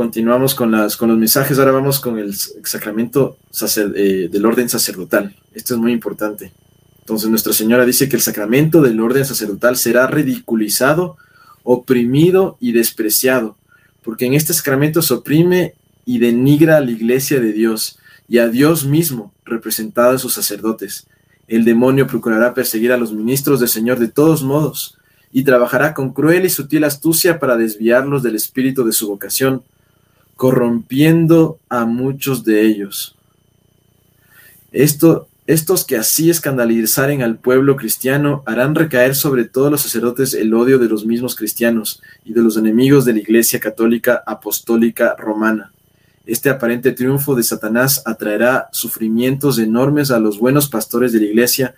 continuamos con, las, con los mensajes. Ahora vamos con el sacramento eh, del orden sacerdotal. Esto es muy importante. Entonces Nuestra Señora dice que el sacramento del orden sacerdotal será ridiculizado, oprimido y despreciado, porque en este sacramento se oprime y denigra a la iglesia de Dios y a Dios mismo, representado en sus sacerdotes. El demonio procurará perseguir a los ministros del Señor de todos modos, y trabajará con cruel y sutil astucia para desviarlos del espíritu de su vocación, corrompiendo a muchos de ellos. Esto, estos que así escandalizaren al pueblo cristiano harán recaer sobre todos los sacerdotes el odio de los mismos cristianos y de los enemigos de la Iglesia católica apostólica romana. Este aparente triunfo de Satanás atraerá sufrimientos enormes a los buenos pastores de la Iglesia,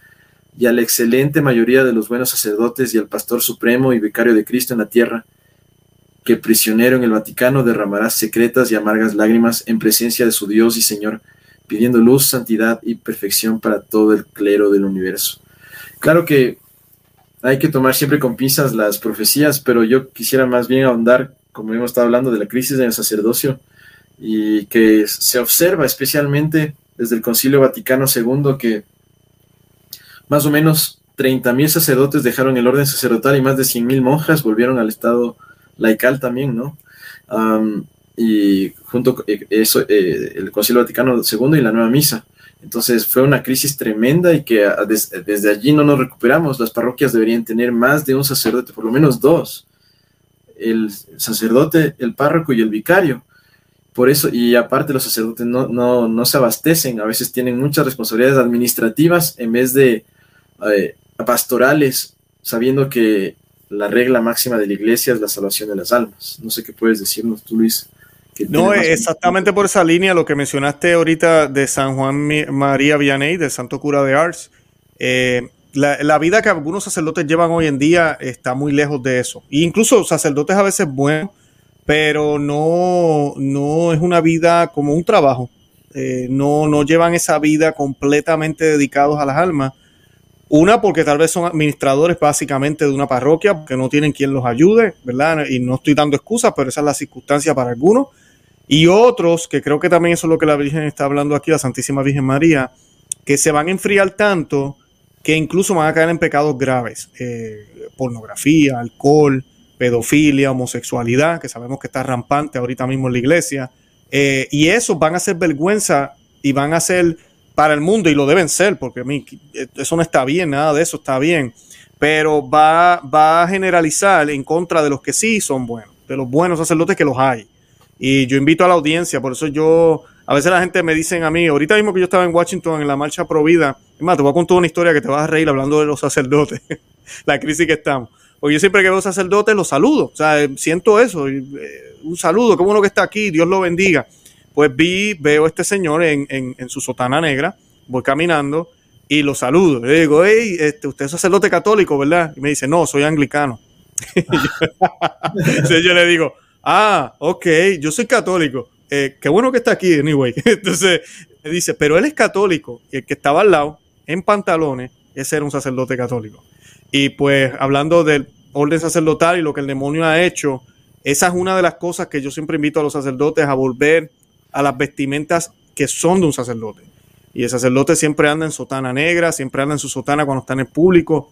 y a la excelente mayoría de los buenos sacerdotes y al pastor supremo y vicario de Cristo en la tierra, que prisionero en el Vaticano derramará secretas y amargas lágrimas en presencia de su Dios y Señor, pidiendo luz, santidad y perfección para todo el clero del universo. Claro que hay que tomar siempre con pinzas las profecías, pero yo quisiera más bien ahondar, como hemos estado hablando, de la crisis en el sacerdocio y que se observa especialmente desde el Concilio Vaticano II que más o menos 30.000 sacerdotes dejaron el orden sacerdotal y más de 100.000 monjas volvieron al estado laical también, ¿no? y junto eh, eso, eh, el Concilio Vaticano II y la Nueva Misa. Entonces fue una crisis tremenda y que ah, desde allí no nos recuperamos. Las parroquias deberían tener más de un sacerdote, por lo menos dos. El sacerdote, el párroco y el vicario. Por eso, y aparte los sacerdotes no, no, no se abastecen, a veces tienen muchas responsabilidades administrativas en vez de eh, pastorales, sabiendo que la regla máxima de la iglesia es la salvación de las almas. No sé qué puedes decirnos tú, Luis. no, exactamente por esa línea, lo que mencionaste ahorita de San Juan María Vianney, del Santo Cura de Ars. Eh, la, vida que algunos sacerdotes llevan hoy en día está muy lejos de eso. E incluso sacerdotes a veces buenos, pero no, no es una vida como un trabajo. Eh, no, no llevan esa vida completamente dedicados a las almas, una, porque tal vez son administradores básicamente de una parroquia, porque no tienen quien los ayude, ¿verdad? Y no estoy dando excusas, pero esa es la circunstancia para algunos. Y otros, que creo que también eso es lo que la Virgen está hablando aquí, la Santísima Virgen María, que se van a enfriar tanto que incluso van a caer en pecados graves. Eh, pornografía, alcohol, pedofilia, homosexualidad, que sabemos que está rampante ahorita mismo en la iglesia. Eh, y esos van a ser vergüenza y van a ser para el mundo y lo deben ser, porque a mí eso no está bien, nada de eso está bien, pero va, va a generalizar en contra de los que sí son buenos, de los buenos sacerdotes que los hay. Y yo invito a la audiencia, por eso yo, a veces la gente me dicen a mí, ahorita mismo que yo estaba en Washington en la marcha pro vida, es más, te voy a contar una historia que te vas a reír hablando de los sacerdotes, la crisis que estamos. Porque yo siempre que veo sacerdotes los saludo, o sea, siento eso, eh, un saludo, qué bueno que está aquí, Dios lo bendiga pues vi, veo a este señor en, su sotana negra, voy caminando y lo saludo. Le digo, hey, este, usted es sacerdote católico, ¿verdad? Y me dice, no, soy anglicano. Entonces yo le digo, ah, ok, yo soy católico. Eh, qué bueno que está aquí, anyway. Entonces me dice, pero él es católico. Y el que estaba al lado, en pantalones, ese era un sacerdote católico. Y pues hablando del orden sacerdotal y lo que el demonio ha hecho, esa es una de las cosas que yo siempre invito a los sacerdotes a volver a las vestimentas que son de un sacerdote. Y el sacerdote siempre anda en sotana negra, siempre anda en su sotana cuando está en el público,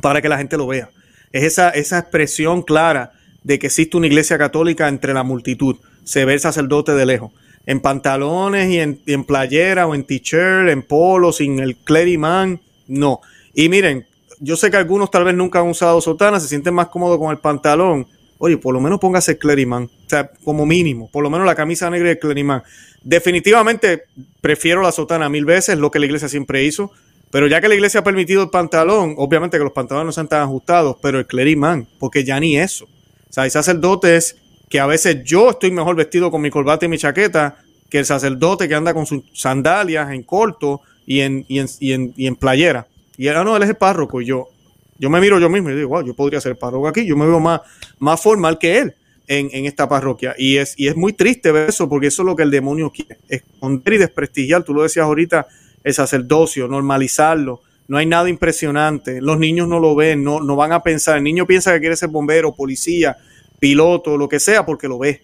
para que la gente lo vea. Es esa, esa expresión clara de que existe una iglesia católica entre la multitud. Se ve el sacerdote de lejos. En pantalones y en, en playera o en t-shirt, en polo, sin el cleriman, no. Y miren, yo sé que algunos tal vez nunca han usado sotana, se sienten más cómodos con el pantalón, oye, por lo menos póngase Cleriman, o sea, como mínimo, por lo menos la camisa negra del Cleriman. Definitivamente prefiero la sotana mil veces, lo que la iglesia siempre hizo, pero ya que la iglesia ha permitido el pantalón, obviamente que los pantalones no sean tan ajustados, pero el Cleriman, porque ya ni eso. O sea, hay sacerdotes que a veces yo estoy mejor vestido con mi corbata y mi chaqueta que el sacerdote que anda con sus sandalias en corto y en, y en, y en, y en playera. Y ahora no, él es el párroco y yo, yo me miro yo mismo y digo, wow, yo podría ser párroco aquí, yo me veo más, más formal que él en, esta parroquia. Y es, y es muy triste ver eso, porque eso es lo que el demonio quiere, esconder y desprestigiar, tú lo decías ahorita, el sacerdocio, normalizarlo. No hay nada impresionante, los niños no lo ven, no, no van a pensar, el niño piensa que quiere ser bombero, policía, piloto, lo que sea, porque lo ve.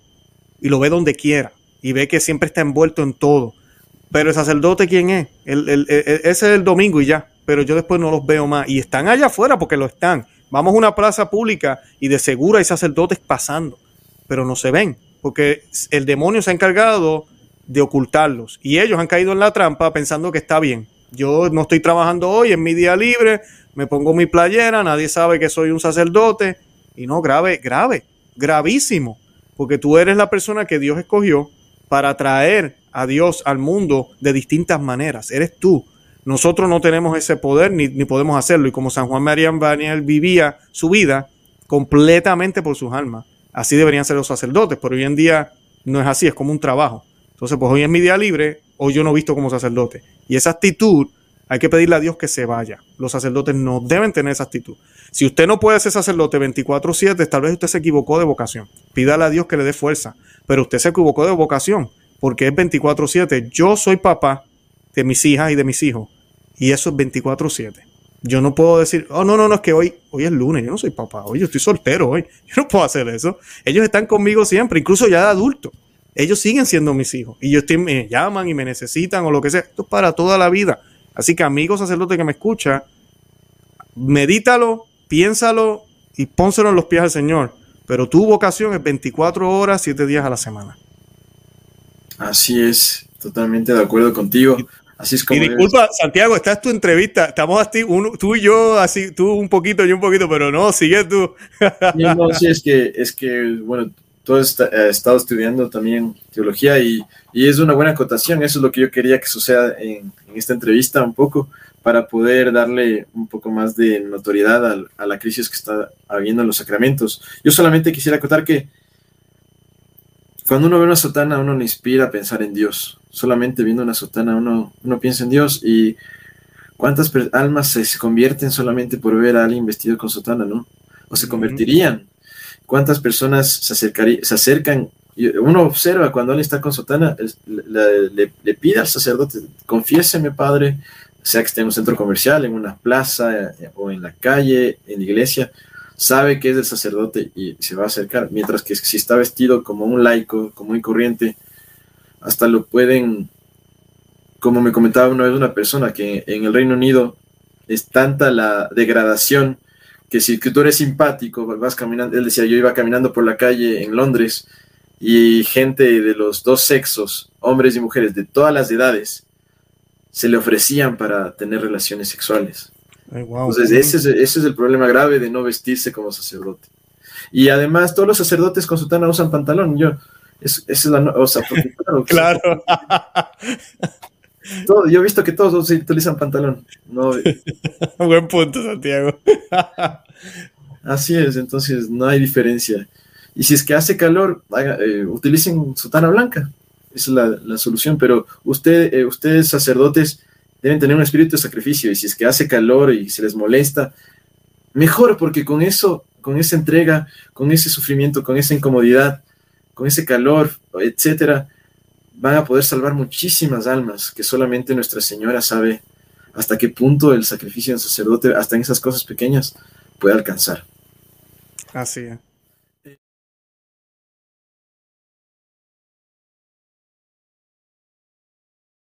y lo ve donde quiera y ve que siempre está envuelto en todo. Pero el sacerdote, ¿quién es? ese es el domingo y ya. Pero yo después no los veo más. Y están allá afuera porque lo están. Vamos a una plaza pública y de seguro hay sacerdotes pasando, pero no se ven, porque el demonio se ha encargado de ocultarlos. Y ellos han caído en la trampa pensando que está bien. Yo no estoy trabajando hoy, en mi día libre, me pongo mi playera, nadie sabe que soy un sacerdote. Y no, grave, grave, gravísimo, porque tú eres la persona que Dios escogió para traer a Dios al mundo de distintas maneras. Eres tú. Nosotros no tenemos ese poder ni, podemos hacerlo. Y como San Juan María Baniel vivía su vida completamente por sus almas, así deberían ser los sacerdotes, pero hoy en día no es así, es como un trabajo. Entonces, pues hoy es mi día libre, hoy yo no visto como sacerdote. Y esa actitud hay que pedirle a Dios que se vaya. Los sacerdotes no deben tener esa actitud. Si usted no puede ser sacerdote 24/7, tal vez usted se equivocó de vocación. Pídale a Dios que le dé fuerza. Pero usted se equivocó de vocación porque es 24/7. Yo soy papá de mis hijas y de mis hijos. Y eso es 24/7. Yo no puedo decir, oh, no, no, no, es que hoy, hoy es lunes, yo no soy papá, hoy yo estoy soltero hoy. Yo no puedo hacer eso. Ellos están conmigo siempre, incluso ya de adulto. Ellos siguen siendo mis hijos. Y ellos me llaman y me necesitan o lo que sea. Esto es para toda la vida. Así que amigos sacerdote que me escucha, medítalo, piénsalo y pónselo en los pies al Señor. Pero tu vocación es 24 horas, 7 días a la semana. Así es, totalmente de acuerdo contigo. Así es como y disculpa, Santiago, esta es tu entrevista. Estamos así, uno, tú y yo, así, tú un poquito, yo un poquito, pero no, sigue tú. no, sí, es que, es que, bueno, tú has eh, estado estudiando también teología y, y, es una buena acotación. Eso es lo que yo quería que suceda en, en esta entrevista un poco para poder darle un poco más de notoriedad a, a, la crisis que está habiendo en los sacramentos. Yo solamente quisiera acotar que cuando uno ve una sotana, uno le inspira a pensar en Dios. Solamente viendo una sotana, uno, uno piensa en Dios y cuántas almas se, convierten solamente por ver a alguien vestido con sotana, ¿no? O se convertirían. ¿Cuántas personas se, se acercan? Uno observa cuando alguien está con sotana, le, le, pide al sacerdote, confiéseme, padre, sea que esté en un centro comercial, en una plaza eh, o en la calle, en la iglesia, sabe que es el sacerdote y se va a acercar, mientras que si está vestido como un laico, como muy corriente, hasta lo pueden, como me comentaba una vez una persona, que en el Reino Unido es tanta la degradación que si tú eres simpático, vas caminando, él decía, yo iba caminando por la calle en Londres y gente de los dos sexos, hombres y mujeres de todas las edades, se le ofrecían para tener relaciones sexuales. Entonces, ese es, ese es, el problema grave de no vestirse como sacerdote. Y además, todos los sacerdotes con sotana usan pantalón. Yo, es, es la. O sea, claro. Todo, yo he visto que todos utilizan pantalón. No, Buen punto, Santiago. Así es, entonces no hay diferencia. Y si es que hace calor, eh, utilicen sotana blanca. Esa es la, la solución. Pero usted, eh, ustedes, sacerdotes, deben tener un espíritu de sacrificio y si es que hace calor y se les molesta, mejor porque con eso, con esa entrega, con ese sufrimiento, con esa incomodidad, con ese calor, etcétera, van a poder salvar muchísimas almas que solamente Nuestra Señora sabe hasta qué punto el sacrificio del sacerdote, hasta en esas cosas pequeñas, puede alcanzar. Así es.